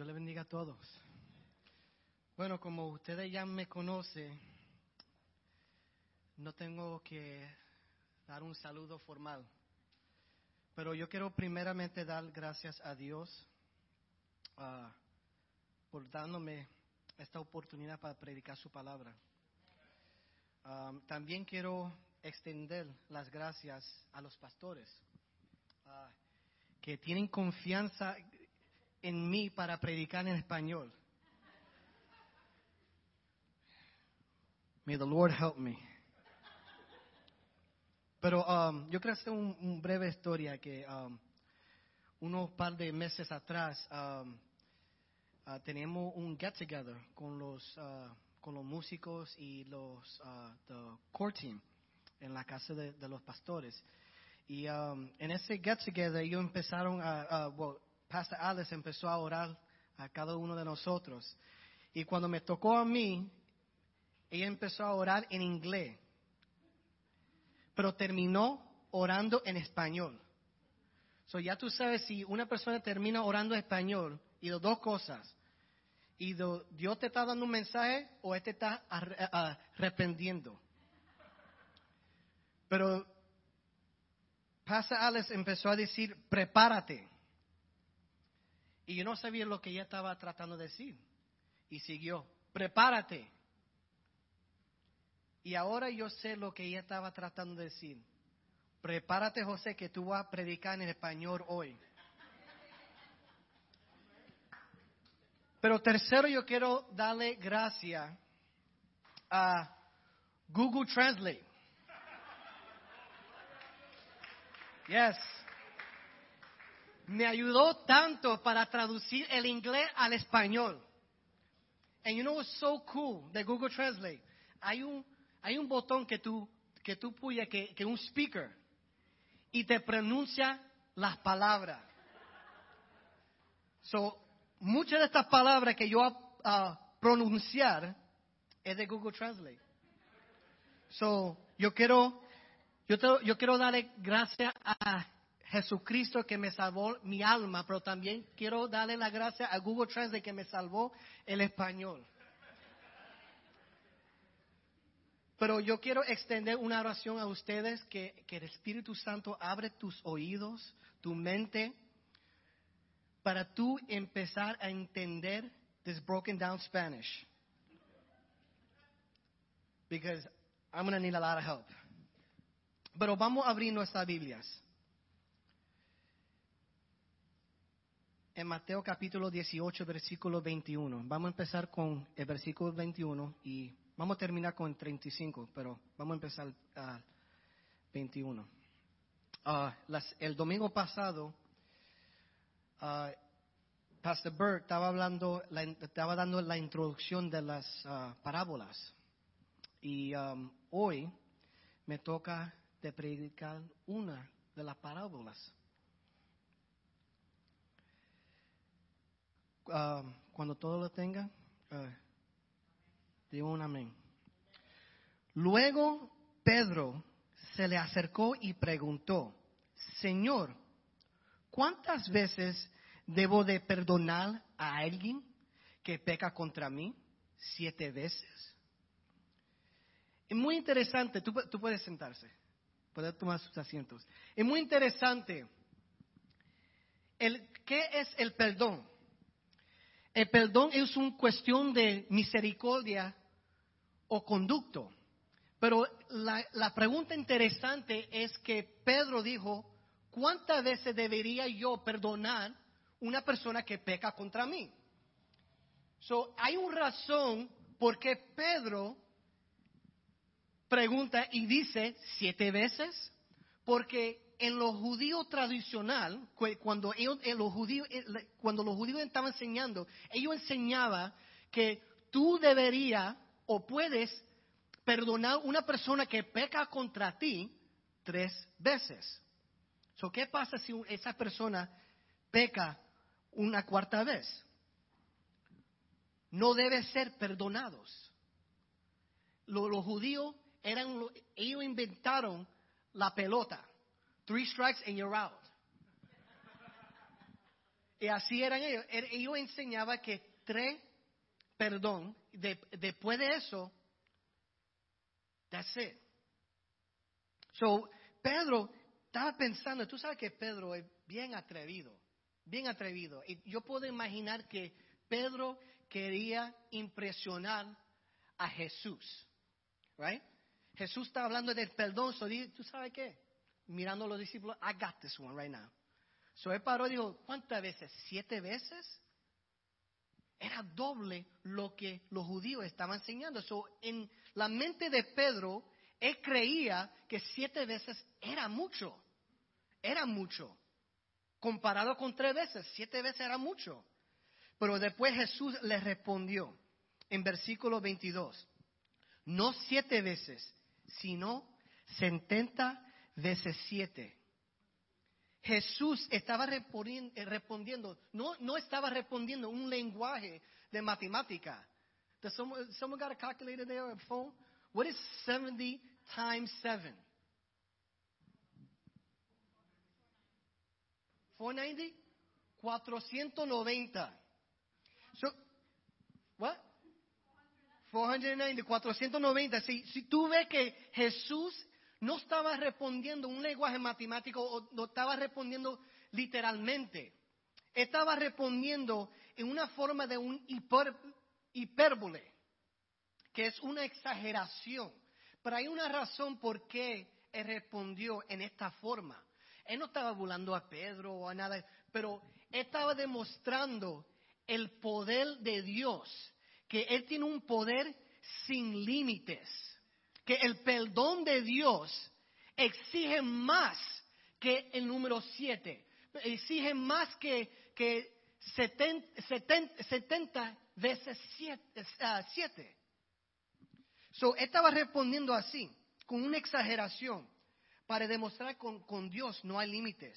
Dios le bendiga a todos. Bueno, como ustedes ya me conocen, no tengo que dar un saludo formal. Pero yo quiero primeramente dar gracias a Dios ah, por dándome esta oportunidad para predicar su palabra. Ah, también quiero extender las gracias a los pastores ah, que tienen confianza en mí para predicar en español. May the Lord help me. Pero um, yo quiero hacer una un breve historia que um, unos par de meses atrás um, uh, teníamos un get together con los uh, con los músicos y los uh, the core team en la casa de, los pastores y um, en ese get together ellos empezaron a, well, Pastor Alice empezó a orar a cada uno de nosotros y cuando me tocó a mí ella empezó a orar en inglés pero terminó orando en español. So ya tú sabes si una persona termina orando en español y de dos cosas. Y do- Dios te está dando un mensaje o Él te está arre- arrepentiendo. Pero Pastor Alex empezó a decir, prepárate. Y yo no sabía lo que ella estaba tratando de decir. Y siguió, prepárate. Y ahora yo sé lo que ella estaba tratando de decir. Prepárate, José, que tú vas a predicar en español hoy. Pero tercero, yo quiero darle gracias a Google Translate. Yes. Me ayudó tanto para traducir el inglés al español. And you know what's so cool de Google Translate? Hay un, hay un botón que tú, que tú puyas, que, que un speaker, y te pronuncia las palabras. So, muchas de estas palabras que yo a pronunciar es de Google Translate. So, yo quiero, yo, te- yo quiero darle gracias a Jesucristo que me salvó mi alma, pero también quiero darle la gracia a Google Translate que me salvó el español. Pero yo quiero extender una oración a ustedes que, que el Espíritu Santo abre tus oídos, tu mente, para tú empezar a entender this broken down Spanish. Because I'm going need a lot of help. Pero vamos a abrir nuestras Biblias. En Mateo capítulo 18, versículo 21. Vamos a empezar con el versículo 21 y vamos a terminar con el 35, pero vamos a empezar al 21. Ah, las- el domingo pasado, ah, Pastor Bert estaba hablando, la- estaba dando la introducción de las ah, parábolas. Y um, hoy me toca de predicar una de las parábolas. Ah, cuando todo lo tenga, ah, digo un amén. Luego Pedro se le acercó y preguntó, Señor, ¿cuántas veces debo de perdonar a alguien que peca contra mí? ¿Siete veces? Es muy interesante, tú puedes sentarse, puedes tomar sus asientos. Es muy interesante. El, ¿Qué es el perdón? El perdón es una cuestión de misericordia o conducto. Pero la, la pregunta interesante es que Pedro dijo, ¿cuántas veces debería yo perdonar una persona que peca contra mí? So, hay una razón por qué Pedro pregunta y dice siete veces, porque en lo judío tradicional, cu- cuando ellos, en los judíos, eh, cuando los judíos estaban enseñando, ellos enseñaban que tú deberías o puedes perdonar una persona que peca contra ti tres veces. So, ¿Qué pasa si esa persona peca una cuarta vez? No debe ser perdonados. Lo- los judíos eran, lo- ellos inventaron la pelota. Three strikes and you're out. Y así eran ellos. Er- Ellos enseñaban que tres perdón, de- después de eso, that's it. So, Pedro estaba pensando, tú sabes que Pedro es bien atrevido, bien atrevido. Y yo puedo imaginar que Pedro quería impresionar a Jesús, right? Jesús está hablando del perdón, so tú sabes qué? Mirando a los discípulos, I got this one right now. So él paró y dijo, ¿cuántas veces? ¿Siete veces? Era doble lo que los judíos estaban enseñando. So, en la mente de Pedro, él creía que siete veces era mucho. Era mucho. Comparado con tres veces, siete veces era mucho. Pero después Jesús le respondió en versículo 22. No siete veces, sino setenta veces siete. Jesús estaba eh, respondiendo, no, no estaba respondiendo un lenguaje de matemática. Does someone, someone got a calculator there or a phone? What is 70 times 7? 490? 490. So, what? 490, 490. Si, si tú ves que Jesús no estaba respondiendo un lenguaje matemático o no estaba respondiendo literalmente, estaba respondiendo en una forma de un hiper- hipérbole, que es una exageración. Pero hay una razón por qué él respondió en esta forma. Él no estaba burlando a Pedro o a nada, pero estaba demostrando el poder de Dios, que Él tiene un poder sin límites, que el perdón de Dios exige más que el número siete, exige más que, que seten- seten- 70 veces siete. ah. So, estaba respondiendo así, con una exageración, para demostrar con, con Dios no hay límites.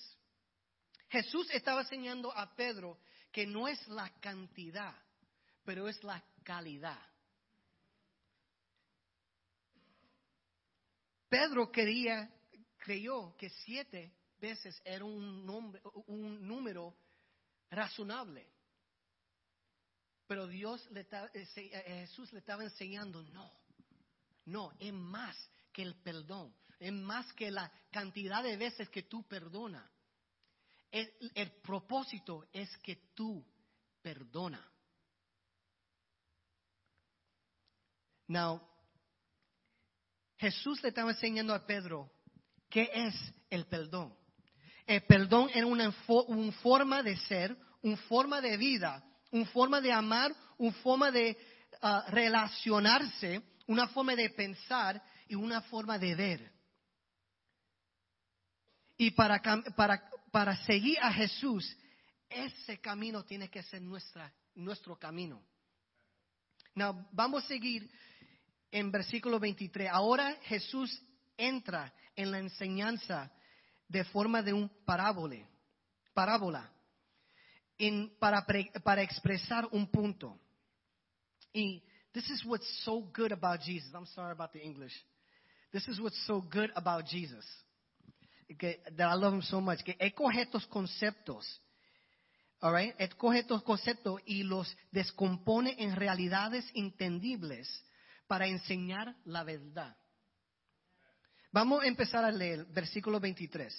Jesús estaba enseñando a Pedro que no es la cantidad, pero es la calidad. Pedro quería, creyó que siete veces era un, nombre- un número razonable. Pero Dios le ta- eh, Jesús le estaba enseñando, no, no, es más que el perdón, es más que la cantidad de veces que tú perdonas. El, el propósito es que tú perdona. Now, Jesús le estaba enseñando a Pedro qué es el perdón. El perdón era una fo- un forma de ser, una forma de vida, una forma de amar, una forma de ah, relacionarse, una forma de pensar y una forma de ver. Y para, para, para seguir a Jesús, ese camino tiene que ser nuestra, nuestro camino. Now, vamos a seguir en versículo 23. Ahora Jesús entra en la enseñanza de forma de un parábole, parábola, para, pre- para expresar un punto. Y this is what's so good about Jesus. I'm sorry about the English. This is what's so good about Jesus. Que, that I love him so much. Que él coge estos conceptos, all right? Estos conceptos y los descompone en realidades entendibles para enseñar la verdad. Vamos a empezar a leer versículo 23.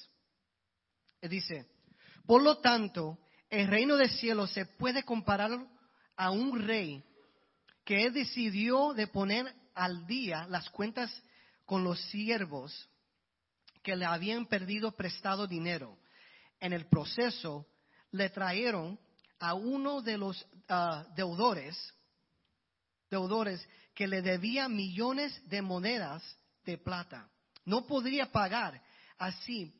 Eh, Dice, por lo tanto, el reino del cielo se puede comparar a un rey que decidió de poner al día las cuentas con los siervos que le habían perdido prestado dinero. En el proceso le trajeron a uno de los ah, deudores, deudores que le debía millones de monedas de plata. No podría pagar, así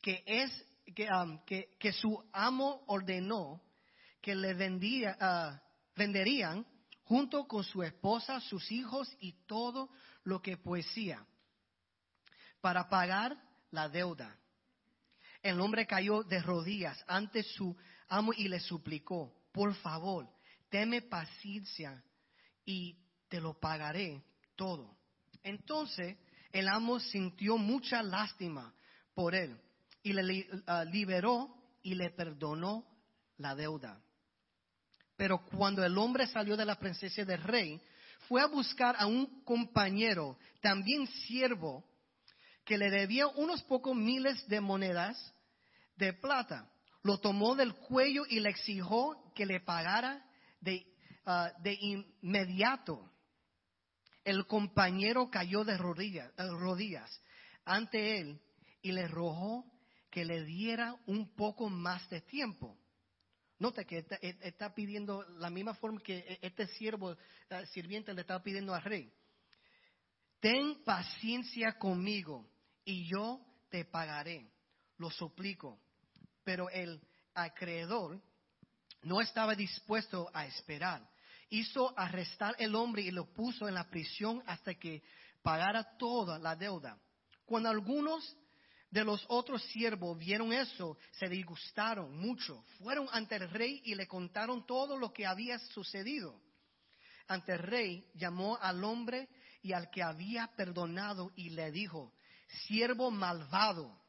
que es que, que- su amo ordenó que le vendía, ah, venderían junto con su esposa, sus hijos y todo lo que poesía para pagar la deuda. El hombre cayó de rodillas ante su amo y le suplicó, por favor, teme paciencia y te lo pagaré todo. Entonces el amo sintió mucha lástima por él y le ah, liberó y le perdonó la deuda. Pero cuando el hombre salió de la presencia del rey, fue a buscar a un compañero, también siervo, que le debía unos pocos miles de monedas de plata. Lo tomó del cuello y le exigió que le pagara de, ah, de inmediato. El compañero cayó de rodillas, rodillas ante él y le rogó que le diera un poco más de tiempo. Nota que está, pidiendo la misma forma que e, este siervo, eh, sirviente le estaba pidiendo al rey. Ten paciencia conmigo y yo te pagaré. Lo suplico. Pero el acreedor no estaba dispuesto a esperar. Hizo arrestar el hombre y lo puso en la prisión hasta que pagara toda la deuda. Cuando algunos de los otros siervos vieron eso, se disgustaron mucho. Fueron ante el rey y le contaron todo lo que había sucedido. Ante el rey llamó al hombre y al que había perdonado y le dijo, siervo malvado,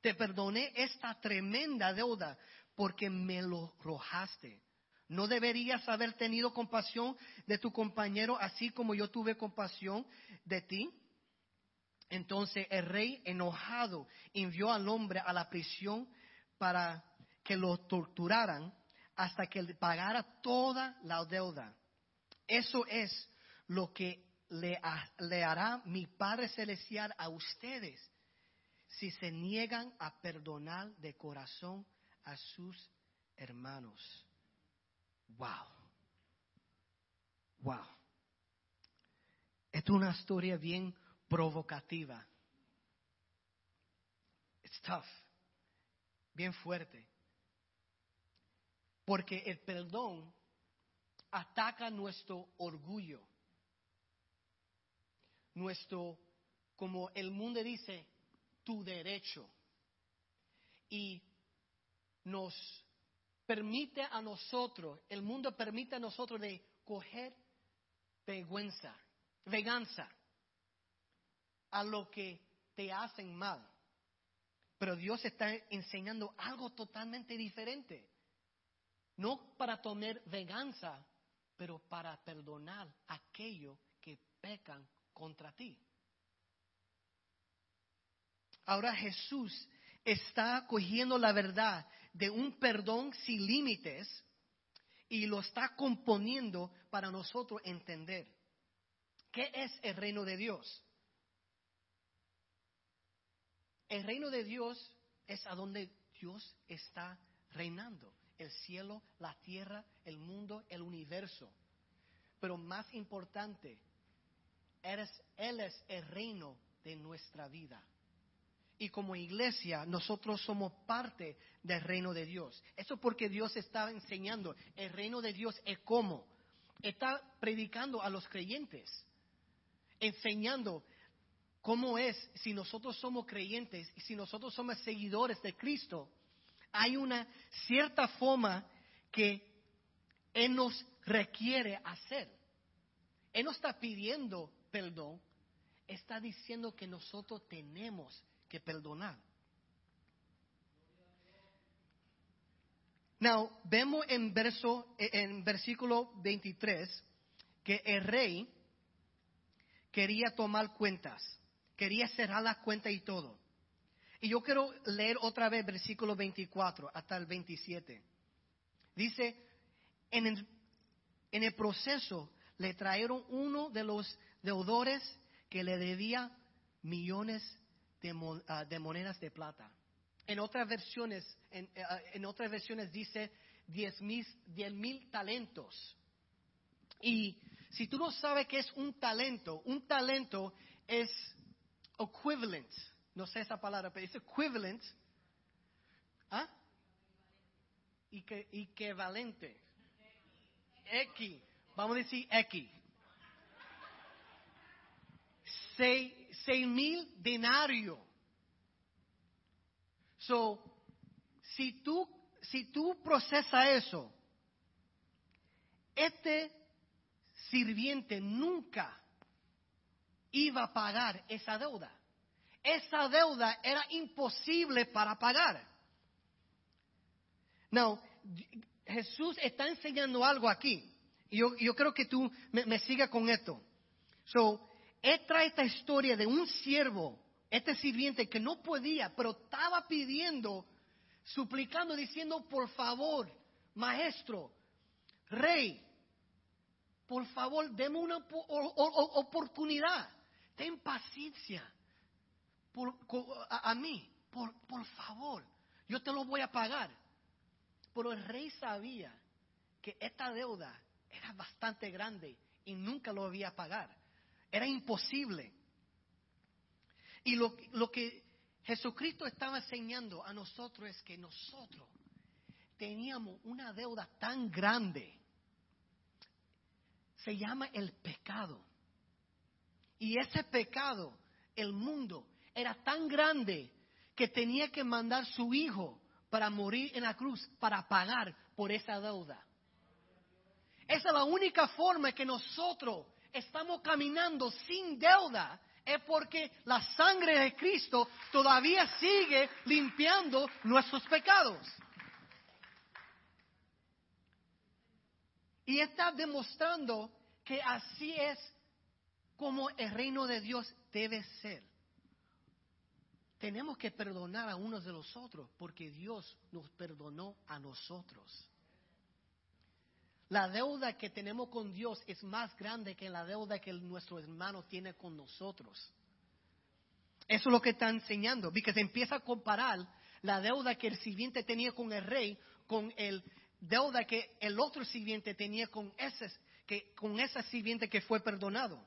te perdoné esta tremenda deuda porque me lo rojaste. ¿No deberías haber tenido compasión de tu compañero así como yo tuve compasión de ti? Entonces el rey enojado envió al hombre a la prisión para que lo torturaran hasta que pagara toda la deuda. Eso es lo que le, hará mi Padre Celestial a ustedes si se niegan a perdonar de corazón a sus hermanos. Wow. Wow. es una historia bien provocativa. It's tough. Bien fuerte. Porque el perdón ataca nuestro orgullo nuestro, como el mundo dice, tu derecho. Y nos permite a nosotros, el mundo permite a nosotros de coger vergüenza, venganza a lo que te hacen mal. Pero Dios está enseñando algo totalmente diferente. No para tomar venganza, pero para perdonar a aquellos que pecan contra ti. Ahora Jesús está cogiendo la verdad de un perdón sin límites y lo está componiendo para nosotros entender. ¿Qué es el reino de Dios? El reino de Dios es a donde Dios está reinando. El cielo, la tierra, el mundo, el universo. Pero más importante, él es el reino de nuestra vida. Y como iglesia, nosotros somos parte del reino de Dios. Eso porque Dios está enseñando. El reino de Dios es como. Está predicando a los creyentes. Enseñando cómo es si nosotros somos creyentes y si nosotros somos seguidores de Cristo. Hay una cierta forma que Él nos requiere hacer. Él no está pidiendo perdón, está diciendo que nosotros tenemos que perdonar. Now, vemos en, verso, en versículo 23 que el rey quería tomar cuentas, quería cerrar las cuentas y todo. Y yo quiero leer otra vez versículo 24 hasta el 27. Dice, en el, en el proceso le trajeron uno de los deudores que le debía millones ah, de, monedas de plata. En otras versiones, en, ah, otras versiones dice diez mil, diez mil talentos. Y si tú no sabes qué es un talento, un talento es equivalent. No sé esa palabra, pero es equivalent. ¿Ah? Y que, equivalente. X. Vamos a decir X seis, mil denarios. So, si tú, si tú procesas eso, este sirviente nunca iba a pagar esa deuda. Esa deuda era imposible para pagar. No, Jesús está enseñando algo aquí. Yo, yo creo que tú me, me sigas con esto. So, él trae esta historia de un siervo, este sirviente que no podía, pero estaba pidiendo, suplicando, diciendo, por favor, maestro, rey, por favor, deme una oportunidad, ten paciencia por, a, mí, por, por favor, yo te lo voy a pagar. Pero el rey sabía que esta deuda era bastante grande y nunca lo había pagar. Era imposible. Y lo, lo que Jesucristo estaba enseñando a nosotros es que nosotros teníamos una deuda tan grande. Se llama el pecado. Y ese pecado, el mundo, era tan grande que tenía que mandar su hijo para morir en la cruz, para pagar por esa deuda. Esa es la única forma que nosotros estamos caminando sin deuda. Es porque la sangre de Cristo todavía sigue limpiando nuestros pecados. Y está demostrando que así es como el reino de Dios debe ser. Tenemos que perdonar a unos de los otros porque Dios nos perdonó a nosotros. La deuda que tenemos con Dios es más grande que la deuda que nuestro hermano tiene con nosotros. Eso es lo que está enseñando, porque se empieza a comparar la deuda que el sirviente tenía con el rey con el deuda que el otro sirviente tenía con ese, que, con ese sirviente que fue perdonado.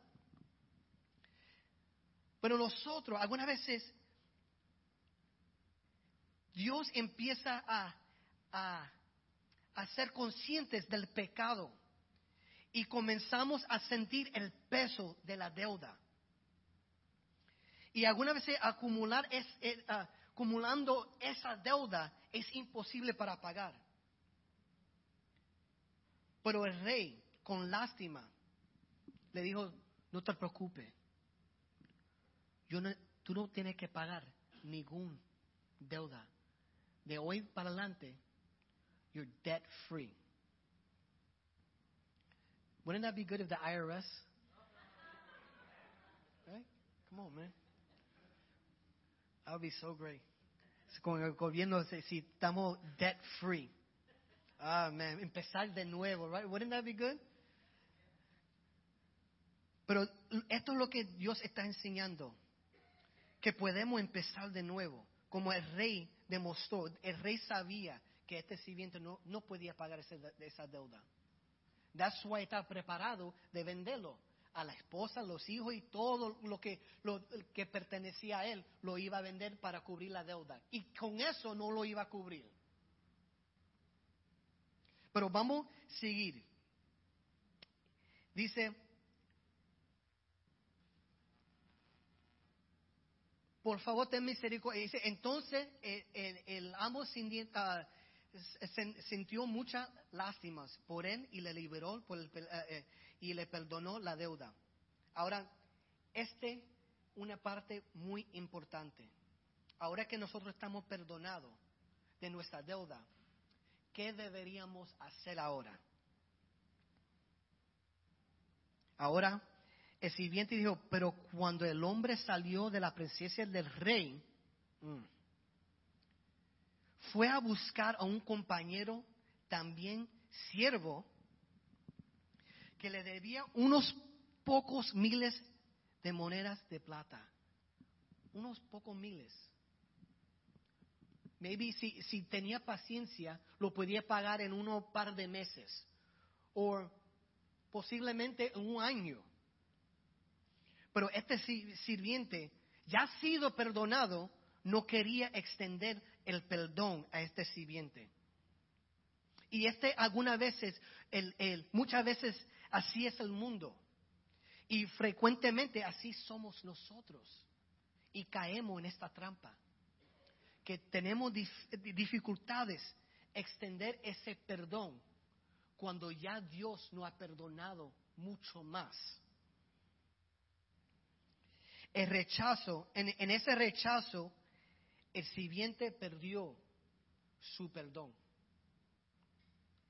Pero nosotros, algunas veces, Dios empieza a, a a ser conscientes del pecado y comenzamos a sentir el peso de la deuda. Y alguna vez acumular es, eh, ah, acumulando esa deuda es imposible para pagar. Pero el rey, con lástima, le dijo, no te preocupes, Yo tú no tienes que pagar ningún deuda. De hoy para adelante, you're debt free. Wouldn't that be good if the IRS? Right? Come on, man. That would be so great. Con el gobierno, si estamos debt free. Ah, man, empezar de nuevo, right? Wouldn't that be good? Pero esto es lo que Dios está enseñando, que podemos empezar de nuevo, como el rey demostró, el rey sabía que este sirviente no, no podía pagar ese, esa deuda. That's why está preparado de venderlo a la esposa, los hijos y todo lo que, lo que pertenecía a él lo iba a vender para cubrir la deuda. Y con eso no lo iba a cubrir. Pero vamos a seguir. Dice, por favor ten misericordia. Dice, entonces el, el, el amo uh, sintió muchas lástimas por él y le liberó por el, eh, eh, y le perdonó la deuda. Ahora, este una parte muy importante. Ahora que nosotros estamos perdonados de nuestra deuda, ¿qué deberíamos hacer ahora? Ahora, el sirviente dijo, pero cuando el hombre salió de la presencia del rey, mm, fue a buscar a un compañero también siervo que le debía unos pocos miles de monedas de plata. Unos pocos miles. Maybe si, si tenía paciencia, lo podía pagar en unos par de meses. O posiblemente en un año. Pero este sirviente, ya sido perdonado, no quería extender el perdón a este sirviente. Y este algunas veces, el, muchas veces así es el mundo. Y frecuentemente así somos nosotros. Y caemos en esta trampa. Que tenemos dificultades extender ese perdón cuando ya Dios nos ha perdonado mucho más. El rechazo, en ese rechazo el sirviente perdió su perdón.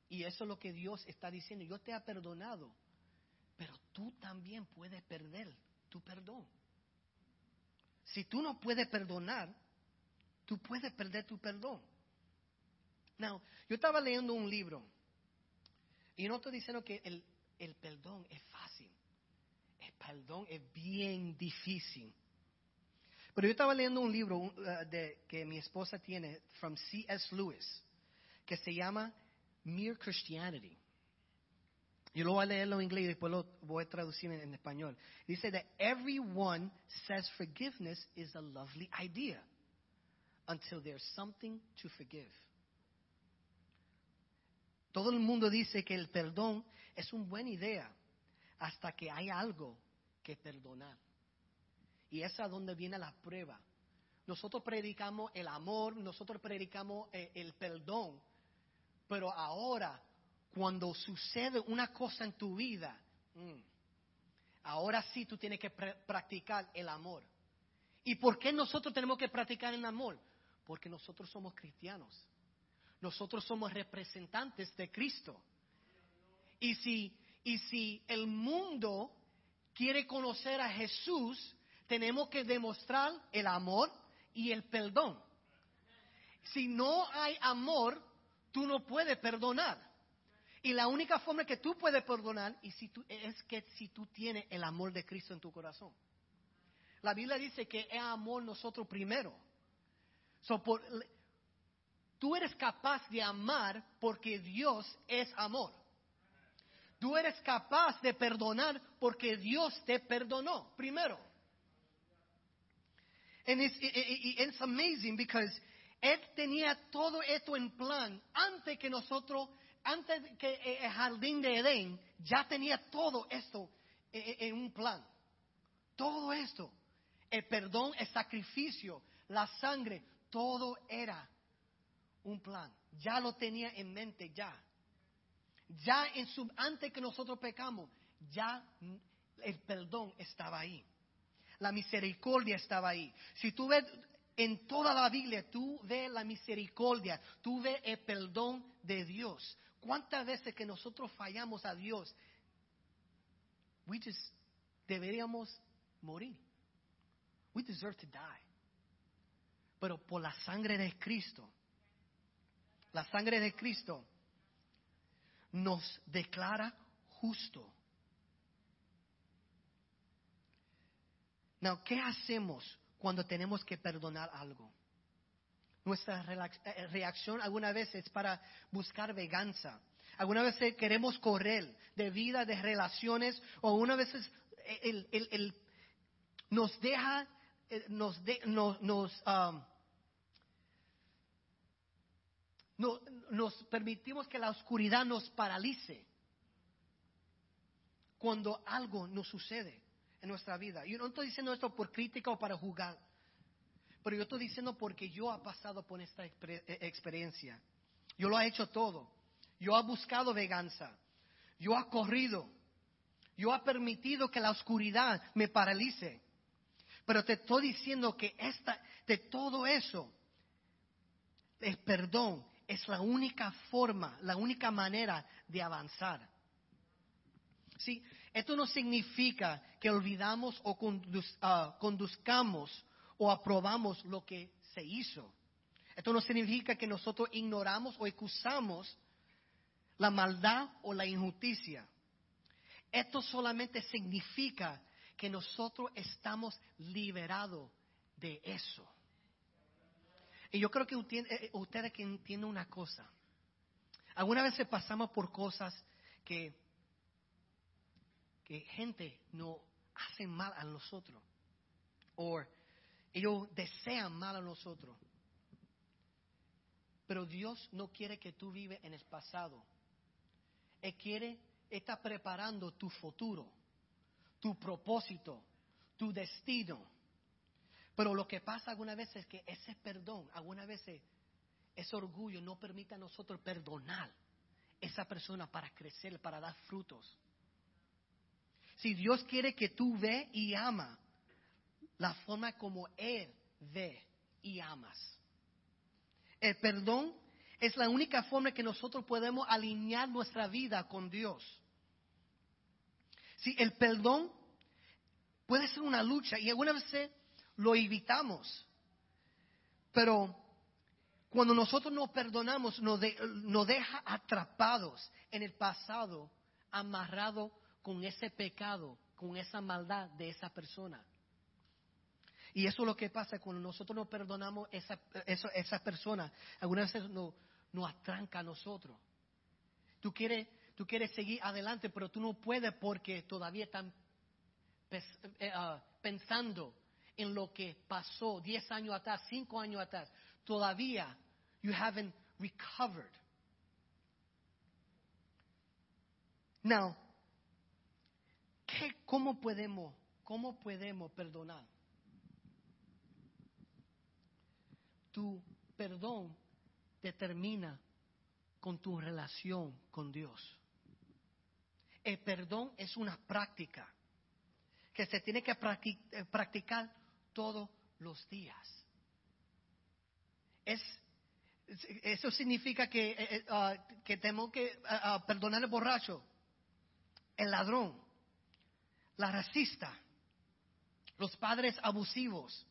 Y eso es lo que Dios está diciendo. Yo te he perdonado, pero tú también puedes perder tu perdón. Si tú no puedes perdonar, tú puedes perder tu perdón. Now, yo estaba leyendo un libro y no estoy diciendo que el, el perdón es fácil. El perdón es bien difícil. Pero yo estaba leyendo un libro de, que mi esposa tiene, from C.S. Lewis, que se llama Mere Christianity. Yo lo voy a leerlo en inglés y después lo voy a traducir en, en español. Dice that everyone says forgiveness is a lovely idea until there's something to forgive. Todo el mundo dice que el perdón es una buena idea hasta que hay algo que perdonar. Y es a donde viene la prueba. Nosotros predicamos el amor, nosotros predicamos eh, el perdón, pero ahora, cuando sucede una cosa en tu vida, mm, ahora sí tú tienes que practicar el amor. ¿Y por qué nosotros tenemos que practicar el amor? Porque nosotros somos cristianos. Nosotros somos representantes de Cristo. Y si, y si el mundo quiere conocer a Jesús, tenemos que demostrar el amor y el perdón. Si no hay amor, tú no puedes perdonar. Y la única forma que tú puedes perdonar y es que si tú tienes el amor de Cristo en tu corazón. La Biblia dice que es amor nosotros primero. So por, Tú eres capaz de amar porque Dios es amor. Tú eres capaz de perdonar porque Dios te perdonó primero. And it's, it's amazing because Él tenía todo esto en plan antes que nosotros, antes que el jardín de Edén, ya tenía todo esto en un plan. Todo esto. El perdón, el sacrificio, la sangre, todo era un plan. Ya lo tenía en mente, ya. Ya en su, antes que nosotros pecamos, ya el perdón estaba ahí. La misericordia estaba ahí. Si tú ves en toda la Biblia, tú ves la misericordia, tú ves el perdón de Dios. ¿Cuántas veces que nosotros fallamos a Dios? We just deberíamos morir. We deserve to die. Pero por la sangre de Cristo, la sangre de Cristo, nos declara justo. Now, ¿qué hacemos cuando tenemos que perdonar algo? Nuestra eh, reacción alguna vez es para buscar venganza. Algunas veces queremos correr de vida, de relaciones, o una veces el, nos deja, eh, nos, no, nos permitimos que la oscuridad nos paralice cuando algo nos sucede en nuestra vida. Yo no estoy diciendo esto por crítica o para juzgar, pero yo estoy diciendo porque yo he pasado por esta eh, experiencia. Yo lo he hecho todo. Yo he buscado venganza. Yo he corrido. Yo he permitido que la oscuridad me paralice. Pero te estoy diciendo que esta, de todo eso, el perdón es la única forma, la única manera de avanzar. Sí, esto no significa que olvidamos o ah, conduzcamos o aprobamos lo que se hizo. Esto no significa que nosotros ignoramos o excusamos la maldad o la injusticia. Esto solamente significa que nosotros estamos liberados de eso. Y yo creo que eh, ustedes que entienden una cosa. Algunas veces pasamos por cosas que, que gente no hace mal a nosotros. O ellos desean mal a nosotros. Pero Dios no quiere que tú vives en el pasado. Él quiere, está preparando tu futuro, tu propósito, tu destino. Pero lo que pasa algunas veces es que ese perdón, algunas veces ese orgullo no permite a nosotros perdonar a esa persona para crecer, para dar frutos. Si Dios quiere que tú ve y ama la forma como Él ve y amas. El perdón Es la única forma que nosotros podemos alinear nuestra vida con Dios. Si el perdón puede ser una lucha y algunas veces lo evitamos. Pero cuando nosotros nos perdonamos, nos, nos deja atrapados en el pasado, amarrado con ese pecado, con esa maldad de esa persona. Y eso es lo que pasa cuando nosotros nos perdonamos esa, esa persona. Algunas veces nos, nos atranca a nosotros. Tú quieres, tú quieres seguir adelante, pero tú no puedes porque todavía están eh, ah, pensando en lo que pasó 10 años atrás, 5 años atrás. Todavía you haven't recovered. Now, ¿qué, cómo, podemos, ¿cómo podemos perdonar? Tu perdón determina con tu relación con Dios. El perdón es una práctica que se tiene que eh, practicar todos los días. Es, eso significa que, ah, que tenemos que ah, ah, perdonar al borracho, el ladrón, la racista, los padres abusivos,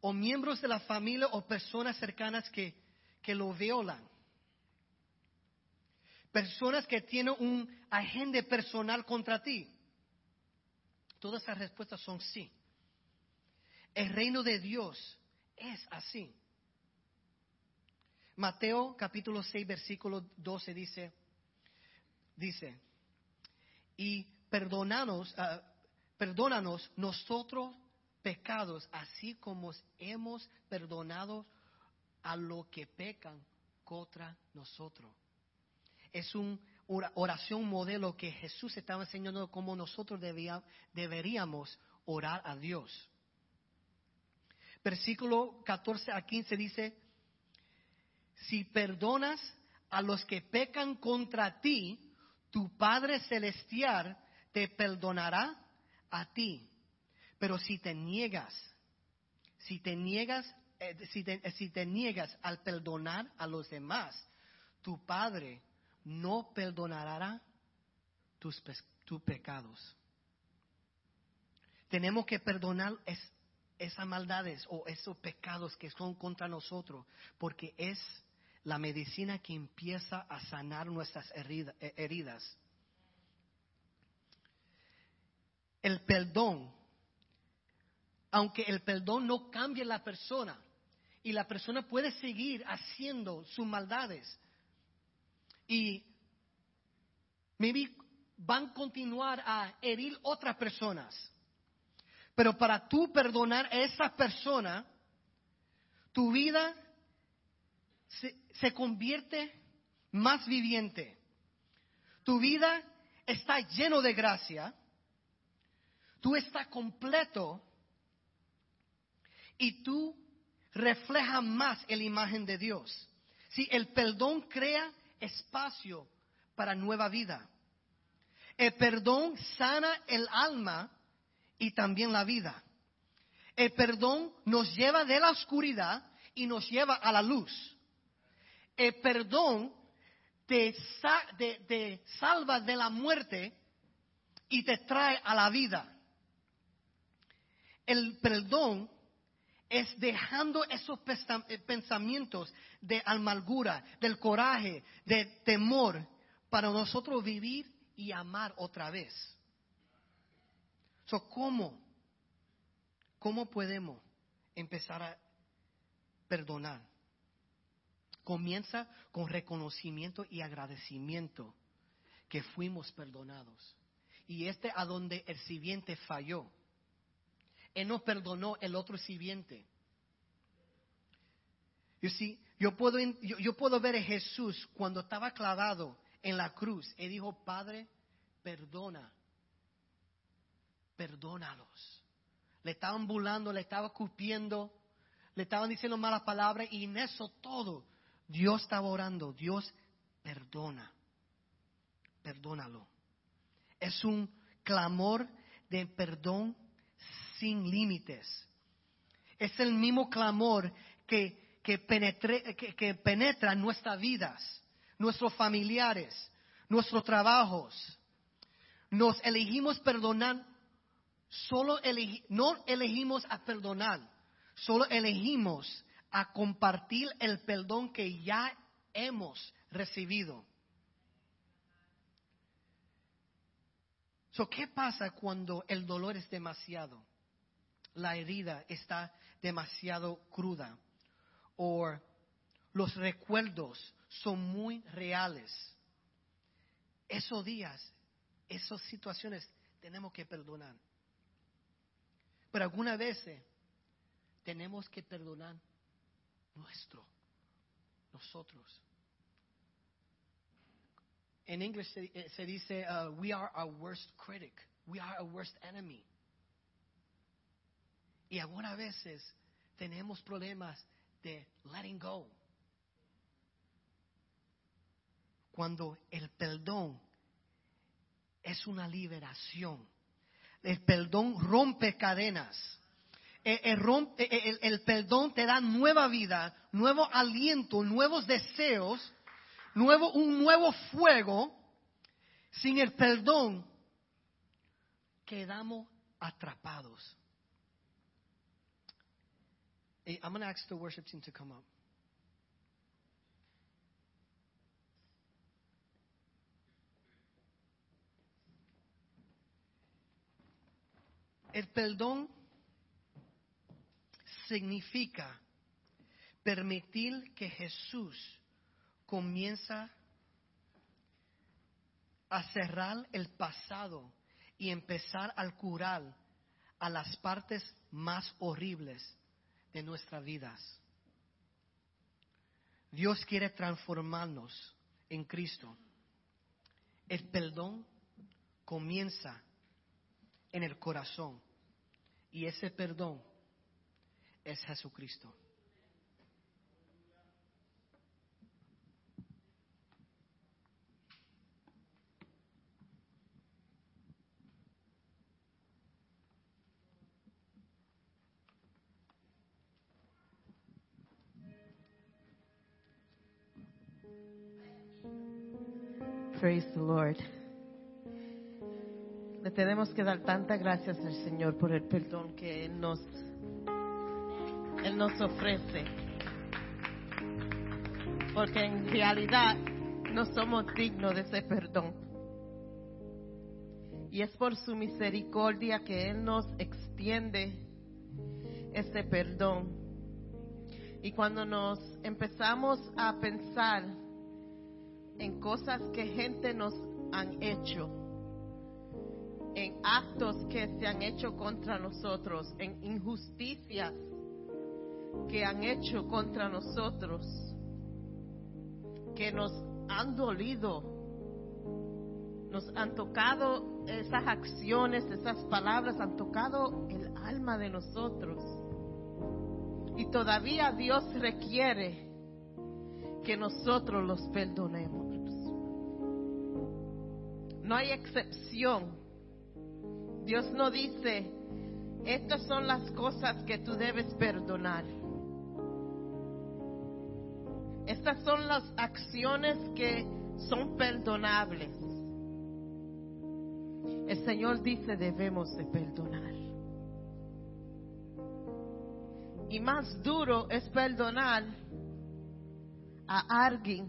o miembros de la familia o personas cercanas que, que lo violan. Personas que tienen un agente personal contra ti. Todas esas respuestas son sí. El reino de Dios es así. Mateo capítulo 6 versículo 12 dice, dice, y perdónanos, uh, perdónanos nosotros pecados, así como hemos perdonado a los que pecan contra nosotros. Es una oración modelo que Jesús estaba enseñando cómo nosotros deberíamos orar a Dios. Versículo 14 a 15 dice, si perdonas a los que pecan contra ti, tu Padre Celestial te perdonará a ti. Pero si te niegas, si te niegas, eh, si, te, niegas al perdonar a los demás, tu Padre no perdonará tus pecados. Tenemos que perdonar esas maldades o esos pecados que son contra nosotros, porque es la medicina que empieza a sanar nuestras heridas. El perdón aunque el perdón no cambie la persona y la persona puede seguir haciendo sus maldades y maybe van a continuar a herir otras personas. Pero para tú perdonar a esa persona, tu vida se, convierte más viviente. Tu vida está lleno de gracia. Tú estás completo y tú reflejas más la imagen de Dios. Si el perdón crea espacio para nueva vida. El perdón sana el alma y también la vida. El perdón nos lleva de la oscuridad y nos lleva a la luz. El perdón te, te salva de la muerte y te trae a la vida. El perdón es dejando esos eh, pensamientos de amargura, del coraje, de temor, para nosotros vivir y amar otra vez. So, ¿cómo? ¿Cómo podemos empezar a perdonar? Comienza con reconocimiento y agradecimiento que fuimos perdonados. Y este a donde el siguiente falló él no perdonó el otro sirviente. yo, puedo, yo, puedo ver a Jesús cuando estaba clavado en la cruz y dijo, Padre, perdona, perdónalos. Le estaban burlando, le estaban cupiendo, le estaban diciendo malas palabras y en eso todo Dios estaba orando, Dios perdona, perdónalo. Es un clamor de perdón sin límites. Es el mismo clamor que, que, penetra nuestras vidas, nuestros familiares, nuestros trabajos. Nos elegimos perdonar, solo elegi- no elegimos a perdonar, solo elegimos a compartir el perdón que ya hemos recibido. So, ¿Qué pasa cuando el dolor es demasiado? La herida está demasiado cruda. O los recuerdos son muy reales. Esos días, esas situaciones tenemos que perdonar. Pero algunas veces tenemos que perdonar nuestro, nosotros. En inglés se, eh, se dice, uh, we are our worst critic, we are our worst enemy. Y algunas veces tenemos problemas de letting go. Cuando el perdón es una liberación. El perdón rompe cadenas. El, el rompe- el- perdón te da nueva vida, nuevo aliento, nuevos deseos, nuevo, un nuevo fuego. Sin el perdón quedamos atrapados. I'm going to ask the worship team to come up. El perdón significa permitir que Jesús comienza a cerrar el pasado y empezar a curar a las partes más horribles de nuestras vidas. Dios quiere transformarnos en Cristo. El perdón comienza en el corazón y ese perdón es Jesucristo. Praise the Lord. Le tenemos que dar tantas gracias al Señor por el perdón que nos, Nos ofrece. Porque en realidad no somos dignos de ese perdón. Y es por su misericordia que Él nos extiende ese perdón. Y cuando nos empezamos a pensar en cosas que gente nos han hecho, en actos que se han hecho contra nosotros, en injusticias que han hecho contra nosotros, que nos han dolido, nos han tocado esas acciones, esas palabras, han tocado el alma de nosotros. Y todavía Dios requiere que nosotros los perdonemos. No hay excepción. Dios no dice, estas son las cosas que tú debes perdonar. Estas son las acciones que son perdonables. El Señor dice debemos de perdonar. Y más duro es perdonar a alguien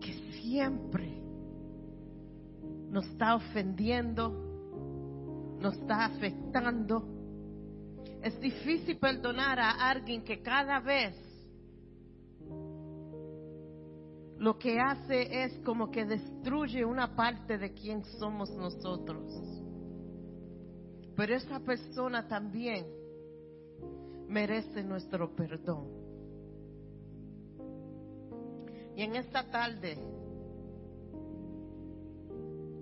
que siempre nos está ofendiendo, nos está afectando. Es difícil perdonar a alguien que cada vez lo que hace es como que destruye una parte de quien somos nosotros. Pero esa persona también merece nuestro perdón. Y en esta tarde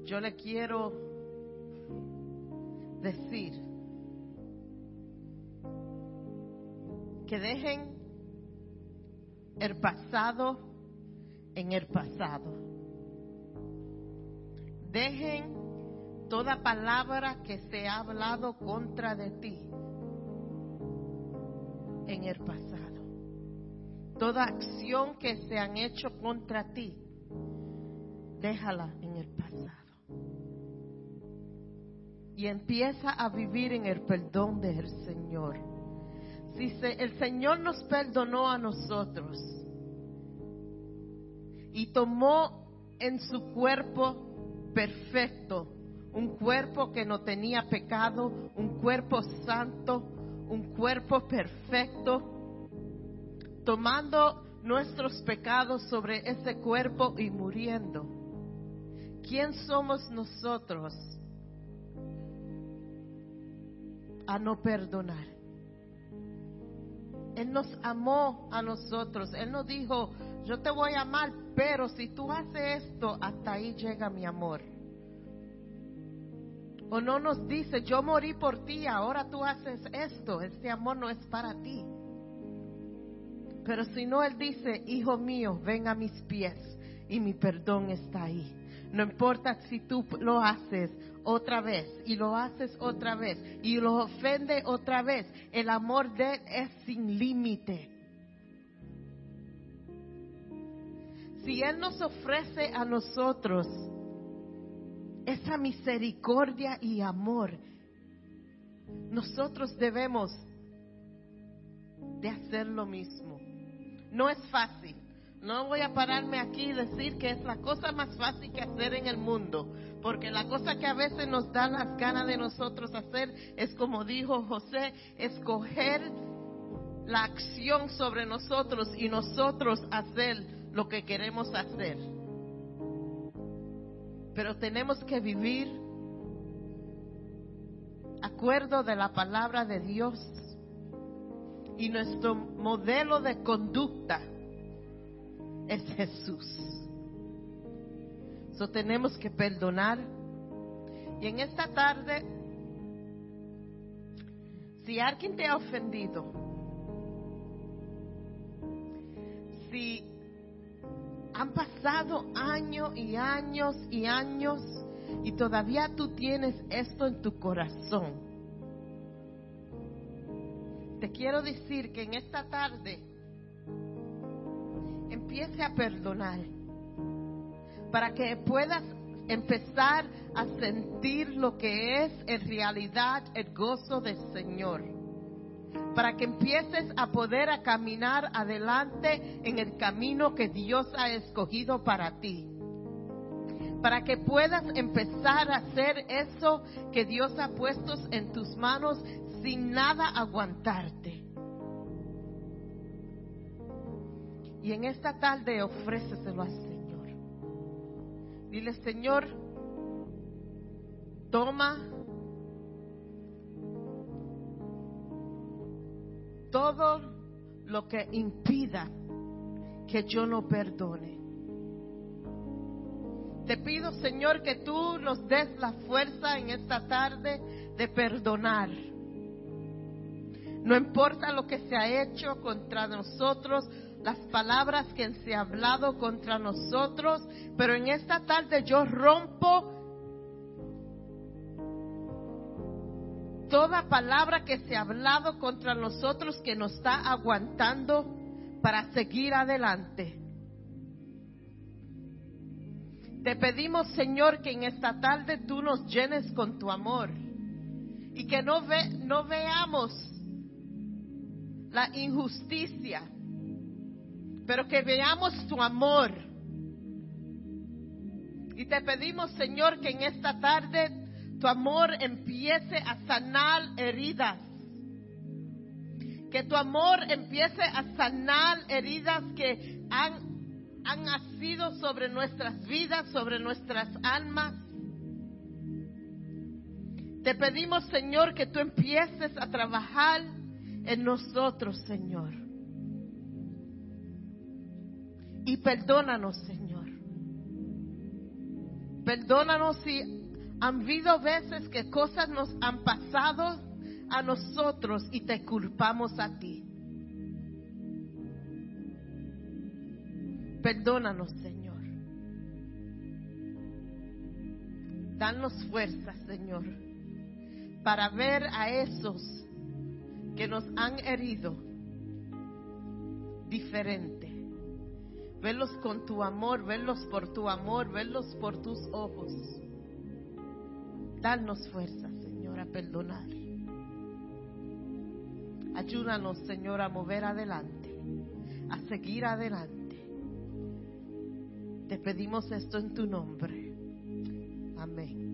yo le quiero decir que dejen el pasado en el pasado. Dejen toda palabra que se ha hablado contra de ti en el pasado, toda acción que se han hecho contra ti, déjala en el pasado. Y empieza a vivir en el perdón del Señor. Si el Señor nos perdonó a nosotros y tomó en su cuerpo perfecto un cuerpo que no tenía pecado, un cuerpo santo, un cuerpo perfecto, tomando nuestros pecados sobre ese cuerpo y muriendo. ¿Quién somos nosotros a no perdonar? Él nos amó a nosotros. Él nos dijo, yo te voy a amar, pero si tú haces esto, hasta ahí llega mi amor. O no nos dice, yo morí por ti, ahora tú haces esto, este amor no es para ti. Pero si no, Él dice, hijo mío, ven a mis pies y mi perdón está ahí. No importa si tú lo haces otra vez y lo haces otra vez y lo ofende otra vez, el amor de Él es sin límite. Si Él nos ofrece a nosotros esa misericordia y amor, nosotros debemos de hacer lo mismo. No es fácil. No voy a pararme aquí y decir que es la cosa más fácil que hacer en el mundo, porque la cosa que a veces nos da las ganas de nosotros hacer es como dijo José, escoger la acción sobre nosotros y nosotros hacer lo que queremos hacer. Pero tenemos que vivir acuerdo de la palabra de Dios y nuestro modelo de conducta es Jesús. So tenemos que perdonar. Y en esta tarde, si alguien te ha ofendido, si han pasado años y años y años y todavía tú tienes esto en tu corazón. Te quiero decir que en esta tarde empiece a perdonar para que puedas empezar a sentir lo que es en realidad el gozo del Señor para que empieces a poder a caminar adelante en el camino que Dios ha escogido para ti. Para que puedas empezar a hacer eso que Dios ha puesto en tus manos sin nada aguantarte. Y en esta tarde ofréceselo al Señor. Dile, Señor, toma todo lo que impida que yo no perdone. Te pido, Señor, que tú nos des la fuerza en esta tarde de perdonar. No importa lo que se ha hecho contra nosotros, las palabras que se han hablado contra nosotros, pero en esta tarde yo rompo toda palabra que se ha hablado contra nosotros que nos está aguantando para seguir adelante. Te pedimos, Señor, que en esta tarde tú nos llenes con tu amor y que no, ve, no veamos la injusticia, pero que veamos tu amor. Y te pedimos, Señor, que en esta tarde tu amor empiece a sanar heridas. Que tu amor empiece a sanar heridas que han, han nacido sobre nuestras vidas, sobre nuestras almas. Te pedimos, Señor, que tú empieces a trabajar en nosotros, Señor. Y perdónanos, Señor. Perdónanos si han habido veces que cosas nos han pasado a nosotros y te culpamos a ti. Perdónanos, Señor. Danos fuerza, Señor, para ver a esos que nos han herido diferente. Verlos con tu amor, verlos por tu amor, verlos por tus ojos. Danos fuerza, Señor, a perdonar. Ayúdanos, Señor, a mover adelante, a seguir adelante. Te pedimos esto en tu nombre. Amén.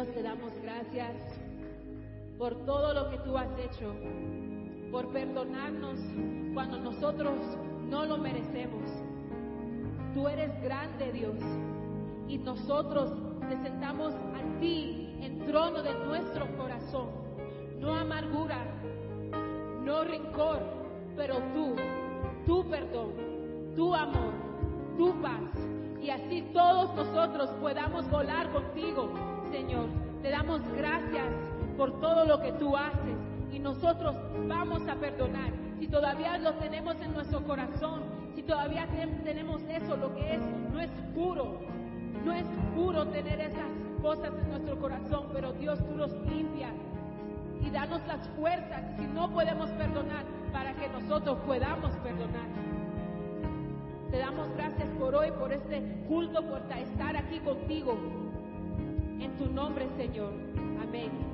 Dios, te damos gracias por todo lo que tú has hecho, por perdonarnos cuando nosotros no lo merecemos. Tú eres grande, Dios, y nosotros te sentamos a ti en trono de nuestro corazón. No amargura, no rencor, pero tú, tu perdón, tu amor, tu paz. Y así todos nosotros podamos volar contigo, Señor. Te damos gracias por todo lo que tú haces y nosotros vamos a perdonar. Si todavía lo tenemos en nuestro corazón, si todavía tenemos eso, lo que es, no es puro, no es puro tener esas cosas en nuestro corazón, pero Dios tú los limpias y danos las fuerzas si no podemos perdonar para que nosotros podamos perdonar. Te damos gracias por hoy, por este culto, por estar aquí contigo. En tu nombre, Señor. Amén.